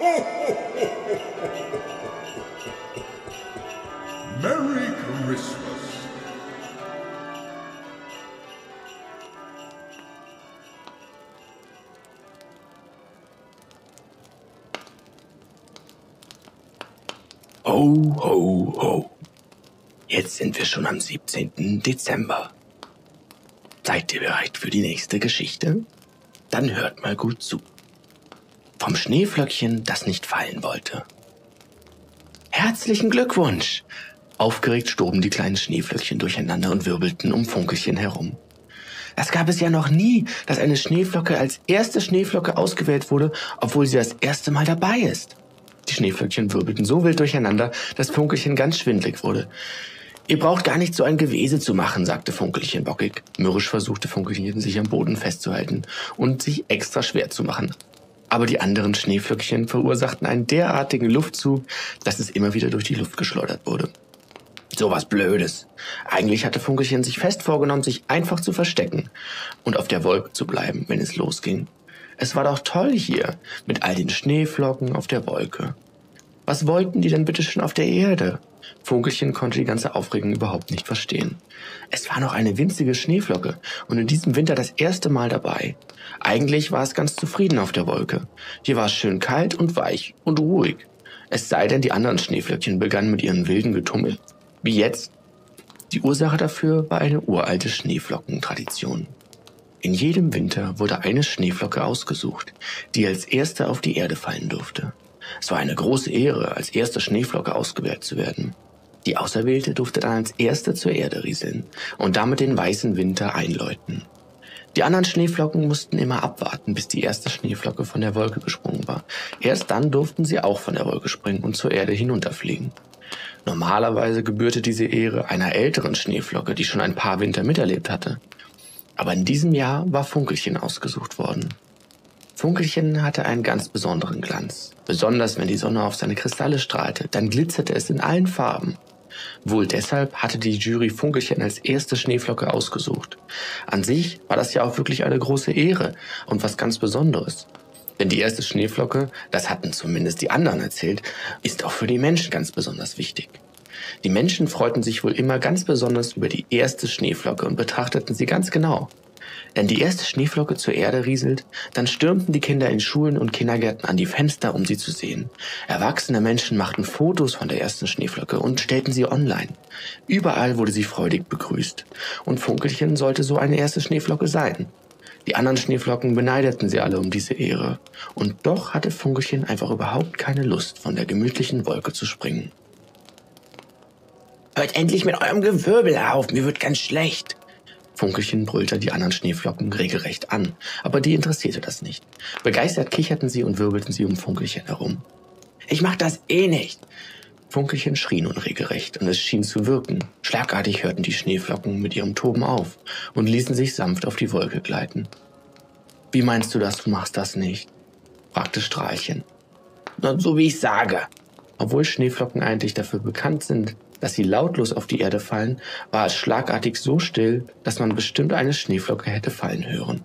Merry Christmas. Ho, ho, ho. Jetzt sind wir schon am 17. Dezember. Seid ihr bereit für die nächste Geschichte? Dann hört mal gut zu. Vom Schneeflöckchen, das nicht fallen wollte. Herzlichen Glückwunsch! Aufgeregt stoben die kleinen Schneeflöckchen durcheinander und wirbelten um Funkelchen herum. Das gab es ja noch nie, dass eine Schneeflocke als erste Schneeflocke ausgewählt wurde, obwohl sie das erste Mal dabei ist. Die Schneeflöckchen wirbelten so wild durcheinander, dass Funkelchen ganz schwindlig wurde. Ihr braucht gar nicht so ein Gewese zu machen, sagte Funkelchen bockig. Mürrisch versuchte Funkelchen, sich am Boden festzuhalten und sich extra schwer zu machen. Aber die anderen Schneeflöckchen verursachten einen derartigen Luftzug, dass es immer wieder durch die Luft geschleudert wurde. So was Blödes. Eigentlich hatte Funkelchen sich fest vorgenommen, sich einfach zu verstecken und auf der Wolke zu bleiben, wenn es losging. Es war doch toll hier, mit all den Schneeflocken auf der Wolke. Was wollten die denn bitte schon auf der Erde? Funkelchen konnte die ganze Aufregung überhaupt nicht verstehen. Es war noch eine winzige Schneeflocke und in diesem Winter das erste Mal dabei. Eigentlich war es ganz zufrieden auf der Wolke. Hier war es schön kalt und weich und ruhig. Es sei denn, die anderen Schneeflöckchen begannen mit ihren wilden Getummel. Wie jetzt. Die Ursache dafür war eine uralte Schneeflockentradition. In jedem Winter wurde eine Schneeflocke ausgesucht, die als erste auf die Erde fallen durfte. Es war eine große Ehre, als erste Schneeflocke ausgewählt zu werden. Die Auserwählte durfte dann als erste zur Erde rieseln und damit den weißen Winter einläuten. Die anderen Schneeflocken mussten immer abwarten, bis die erste Schneeflocke von der Wolke gesprungen war. Erst dann durften sie auch von der Wolke springen und zur Erde hinunterfliegen. Normalerweise gebührte diese Ehre einer älteren Schneeflocke, die schon ein paar Winter miterlebt hatte. Aber in diesem Jahr war Funkelchen ausgesucht worden. Funkelchen hatte einen ganz besonderen Glanz. Besonders wenn die Sonne auf seine Kristalle strahlte, dann glitzerte es in allen Farben. Wohl deshalb hatte die Jury Funkelchen als erste Schneeflocke ausgesucht. An sich war das ja auch wirklich eine große Ehre und was ganz Besonderes. Denn die erste Schneeflocke, das hatten zumindest die anderen erzählt, ist auch für die Menschen ganz besonders wichtig. Die Menschen freuten sich wohl immer ganz besonders über die erste Schneeflocke und betrachteten sie ganz genau. Wenn die erste Schneeflocke zur Erde rieselt, dann stürmten die Kinder in Schulen und Kindergärten an die Fenster, um sie zu sehen. Erwachsene Menschen machten Fotos von der ersten Schneeflocke und stellten sie online. Überall wurde sie freudig begrüßt. Und Funkelchen sollte so eine erste Schneeflocke sein. Die anderen Schneeflocken beneideten sie alle um diese Ehre. Und doch hatte Funkelchen einfach überhaupt keine Lust, von der gemütlichen Wolke zu springen. Hört endlich mit eurem Gewirbel auf, mir wird ganz schlecht, Funkelchen brüllte die anderen Schneeflocken regelrecht an, aber die interessierte das nicht. Begeistert kicherten sie und wirbelten sie um Funkelchen herum. Ich mach das eh nicht! Funkelchen schrie nun regelrecht und es schien zu wirken. Schlagartig hörten die Schneeflocken mit ihrem Toben auf und ließen sich sanft auf die Wolke gleiten. Wie meinst du das, du machst das nicht? fragte Strahlchen. Na, so wie ich sage. Obwohl Schneeflocken eigentlich dafür bekannt sind, dass sie lautlos auf die Erde fallen, war es schlagartig so still, dass man bestimmt eine Schneeflocke hätte fallen hören.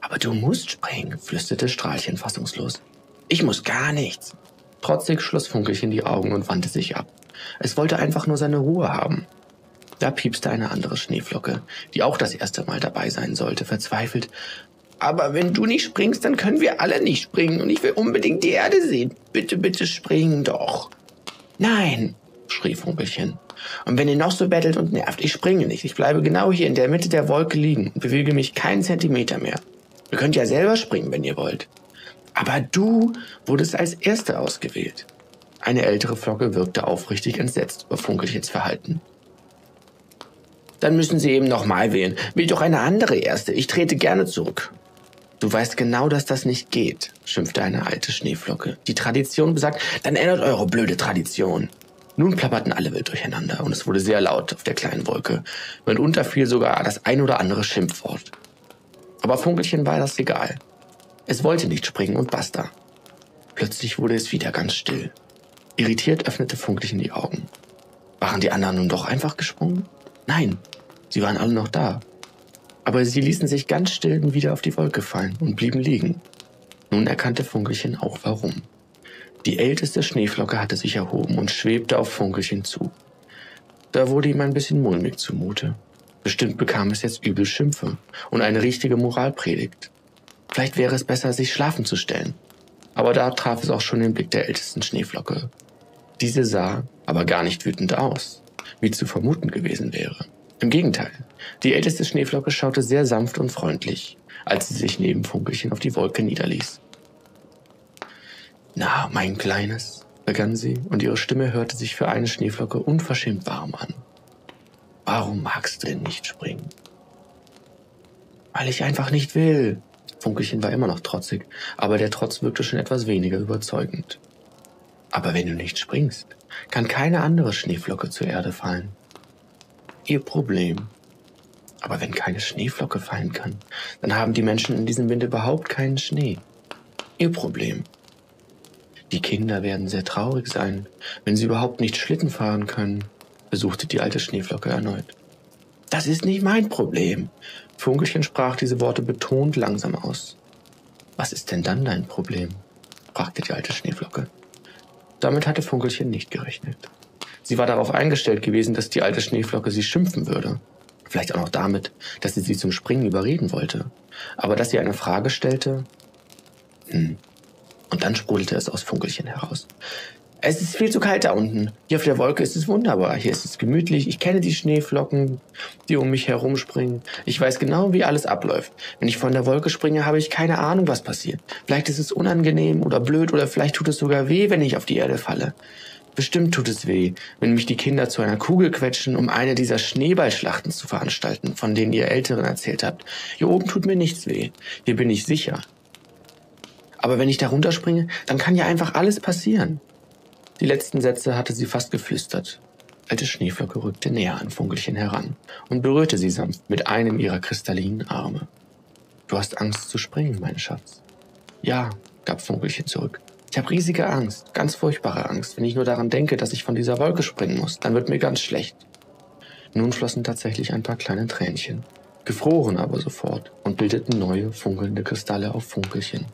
Aber du musst springen, flüsterte Strahlchen fassungslos. Ich muss gar nichts. Trotzig schloss Funkelchen die Augen und wandte sich ab. Es wollte einfach nur seine Ruhe haben. Da piepste eine andere Schneeflocke, die auch das erste Mal dabei sein sollte, verzweifelt. Aber wenn du nicht springst, dann können wir alle nicht springen und ich will unbedingt die Erde sehen. Bitte, bitte springen doch. Nein, schrie Funkelchen. Und wenn ihr noch so bettelt und nervt, ich springe nicht. Ich bleibe genau hier in der Mitte der Wolke liegen und bewege mich keinen Zentimeter mehr. Ihr könnt ja selber springen, wenn ihr wollt. Aber du wurdest als Erste ausgewählt. Eine ältere Flocke wirkte aufrichtig entsetzt über Funkelchens Verhalten. Dann müssen Sie eben nochmal wählen. Will doch eine andere Erste. Ich trete gerne zurück. Du weißt genau, dass das nicht geht, schimpfte eine alte Schneeflocke. Die Tradition besagt, dann ändert eure blöde Tradition. Nun plapperten alle wild durcheinander und es wurde sehr laut auf der kleinen Wolke. Mitunter fiel sogar das ein oder andere Schimpfwort. Aber Funkelchen war das egal. Es wollte nicht springen und basta. Plötzlich wurde es wieder ganz still. Irritiert öffnete Funkelchen die Augen. Waren die anderen nun doch einfach gesprungen? Nein, sie waren alle noch da. Aber sie ließen sich ganz still wieder auf die Wolke fallen und blieben liegen. Nun erkannte Funkelchen auch warum. Die älteste Schneeflocke hatte sich erhoben und schwebte auf Funkelchen zu. Da wurde ihm ein bisschen mulmig zumute. Bestimmt bekam es jetzt übel Schimpfe und eine richtige Moralpredigt. Vielleicht wäre es besser, sich schlafen zu stellen. Aber da traf es auch schon den Blick der ältesten Schneeflocke. Diese sah aber gar nicht wütend aus, wie zu vermuten gewesen wäre. Im Gegenteil, die älteste Schneeflocke schaute sehr sanft und freundlich, als sie sich neben Funkelchen auf die Wolke niederließ. Na, mein Kleines, begann sie, und ihre Stimme hörte sich für eine Schneeflocke unverschämt warm an. Warum magst du denn nicht springen? Weil ich einfach nicht will. Funkelchen war immer noch trotzig, aber der Trotz wirkte schon etwas weniger überzeugend. Aber wenn du nicht springst, kann keine andere Schneeflocke zur Erde fallen. Ihr Problem. Aber wenn keine Schneeflocke fallen kann, dann haben die Menschen in diesem Winter überhaupt keinen Schnee. Ihr Problem. Die Kinder werden sehr traurig sein, wenn sie überhaupt nicht Schlitten fahren können besuchte die alte Schneeflocke erneut. Das ist nicht mein Problem. Funkelchen sprach diese Worte betont langsam aus. Was ist denn dann dein Problem? fragte die alte Schneeflocke. Damit hatte Funkelchen nicht gerechnet. Sie war darauf eingestellt gewesen, dass die alte Schneeflocke sie schimpfen würde. Vielleicht auch noch damit, dass sie sie zum Springen überreden wollte. Aber dass sie eine Frage stellte. Hm. Und dann sprudelte es aus Funkelchen heraus. Es ist viel zu kalt da unten. Hier auf der Wolke ist es wunderbar. Hier ist es gemütlich. Ich kenne die Schneeflocken, die um mich herumspringen. Ich weiß genau, wie alles abläuft. Wenn ich von der Wolke springe, habe ich keine Ahnung, was passiert. Vielleicht ist es unangenehm oder blöd oder vielleicht tut es sogar weh, wenn ich auf die Erde falle. Bestimmt tut es weh, wenn mich die Kinder zu einer Kugel quetschen, um eine dieser Schneeballschlachten zu veranstalten, von denen ihr Älteren erzählt habt. Hier oben tut mir nichts weh. Hier bin ich sicher. Aber wenn ich da runterspringe, dann kann ja einfach alles passieren. Die letzten Sätze hatte sie fast geflüstert. Alte Schneeflocke rückte näher an Funkelchen heran und berührte sie sanft mit einem ihrer kristallinen Arme. Du hast Angst zu springen, mein Schatz. Ja, gab Funkelchen zurück. Ich habe riesige Angst, ganz furchtbare Angst. Wenn ich nur daran denke, dass ich von dieser Wolke springen muss, dann wird mir ganz schlecht. Nun flossen tatsächlich ein paar kleine Tränchen, gefroren aber sofort und bildeten neue, funkelnde Kristalle auf Funkelchen.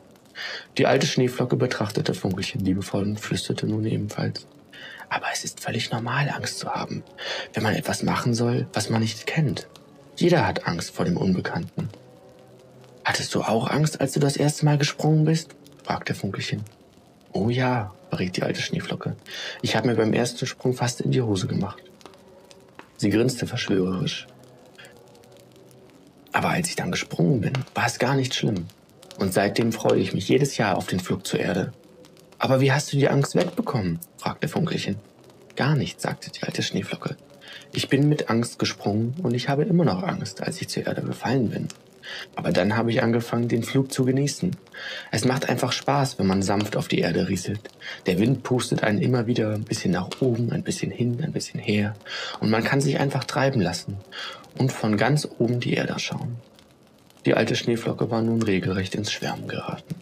Die alte Schneeflocke betrachtete Funkelchen liebevoll und flüsterte nun ebenfalls. Aber es ist völlig normal, Angst zu haben, wenn man etwas machen soll, was man nicht kennt. Jeder hat Angst vor dem Unbekannten. Hattest du auch Angst, als du das erste Mal gesprungen bist? fragte Funkelchen. Oh ja, beriet die alte Schneeflocke. Ich habe mir beim ersten Sprung fast in die Hose gemacht. Sie grinste verschwörerisch. Aber als ich dann gesprungen bin, war es gar nicht schlimm. Und seitdem freue ich mich jedes Jahr auf den Flug zur Erde. Aber wie hast du die Angst wegbekommen? fragte Funkelchen. Gar nicht, sagte die alte Schneeflocke. Ich bin mit Angst gesprungen und ich habe immer noch Angst, als ich zur Erde gefallen bin. Aber dann habe ich angefangen, den Flug zu genießen. Es macht einfach Spaß, wenn man sanft auf die Erde rieselt. Der Wind pustet einen immer wieder ein bisschen nach oben, ein bisschen hin, ein bisschen her. Und man kann sich einfach treiben lassen und von ganz oben die Erde schauen. Die alte Schneeflocke war nun regelrecht ins Schwärmen geraten.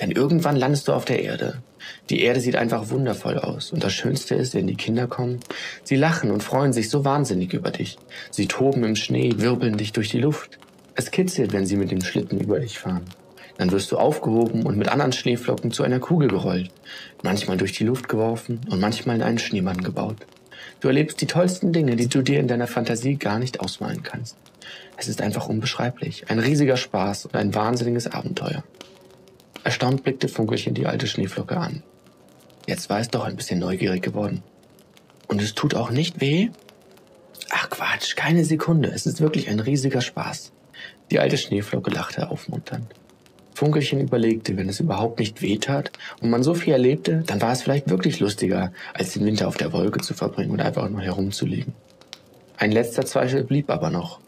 Denn irgendwann landest du auf der Erde. Die Erde sieht einfach wundervoll aus. Und das Schönste ist, wenn die Kinder kommen, sie lachen und freuen sich so wahnsinnig über dich. Sie toben im Schnee, wirbeln dich durch die Luft. Es kitzelt, wenn sie mit dem Schlitten über dich fahren. Dann wirst du aufgehoben und mit anderen Schneeflocken zu einer Kugel gerollt. Manchmal durch die Luft geworfen und manchmal in einen Schneemann gebaut. Du erlebst die tollsten Dinge, die du dir in deiner Fantasie gar nicht ausmalen kannst. Es ist einfach unbeschreiblich. Ein riesiger Spaß und ein wahnsinniges Abenteuer. Erstaunt blickte Funkelchen die alte Schneeflocke an. Jetzt war es doch ein bisschen neugierig geworden. Und es tut auch nicht weh? Ach Quatsch, keine Sekunde. Es ist wirklich ein riesiger Spaß. Die alte Schneeflocke lachte aufmunternd. Funkelchen überlegte, wenn es überhaupt nicht weh tat und man so viel erlebte, dann war es vielleicht wirklich lustiger, als den Winter auf der Wolke zu verbringen und einfach nur herumzuliegen. Ein letzter Zweifel blieb aber noch.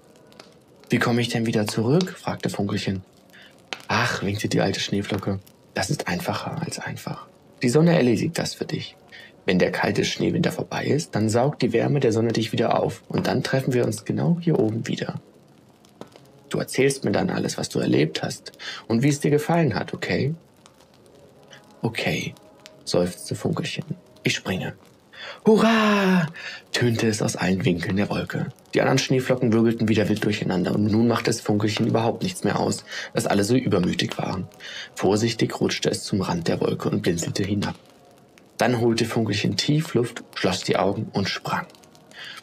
Wie komme ich denn wieder zurück? fragte Funkelchen. Ach, winkte die alte Schneeflocke. Das ist einfacher als einfach. Die Sonne erledigt das für dich. Wenn der kalte Schneewinter vorbei ist, dann saugt die Wärme der Sonne dich wieder auf und dann treffen wir uns genau hier oben wieder. Du erzählst mir dann alles, was du erlebt hast und wie es dir gefallen hat, okay? Okay, seufzte Funkelchen. Ich springe. Hurra! tönte es aus allen Winkeln der Wolke. Die anderen Schneeflocken wirbelten wieder wild durcheinander und nun machte es Funkelchen überhaupt nichts mehr aus, dass alle so übermütig waren. Vorsichtig rutschte es zum Rand der Wolke und blinzelte hinab. Dann holte Funkelchen tief Luft, schloss die Augen und sprang.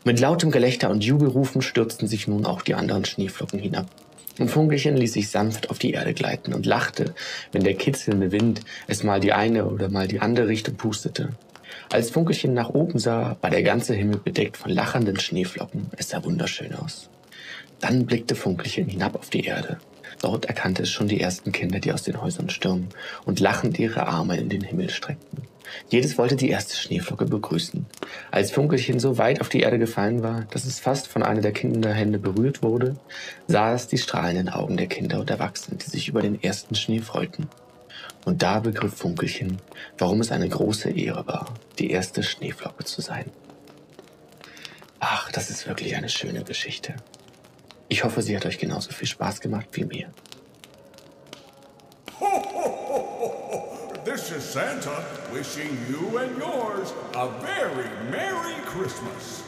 Mit lautem Gelächter und Jubelrufen stürzten sich nun auch die anderen Schneeflocken hinab. Und Funkelchen ließ sich sanft auf die Erde gleiten und lachte, wenn der kitzelnde Wind es mal die eine oder mal die andere Richtung pustete. Als Funkelchen nach oben sah, war der ganze Himmel bedeckt von lachenden Schneeflocken. Es sah wunderschön aus. Dann blickte Funkelchen hinab auf die Erde. Dort erkannte es schon die ersten Kinder, die aus den Häusern stürmen und lachend ihre Arme in den Himmel streckten. Jedes wollte die erste Schneeflocke begrüßen. Als Funkelchen so weit auf die Erde gefallen war, dass es fast von einer der Kinderhände berührt wurde, sah es die strahlenden Augen der Kinder und Erwachsenen, die sich über den ersten Schnee freuten. Und da begriff Funkelchen, warum es eine große Ehre war, die erste Schneeflocke zu sein. Ach, das ist wirklich eine schöne Geschichte. Ich hoffe, sie hat euch genauso viel Spaß gemacht wie mir. Santa wishing you and yours a very Merry Christmas.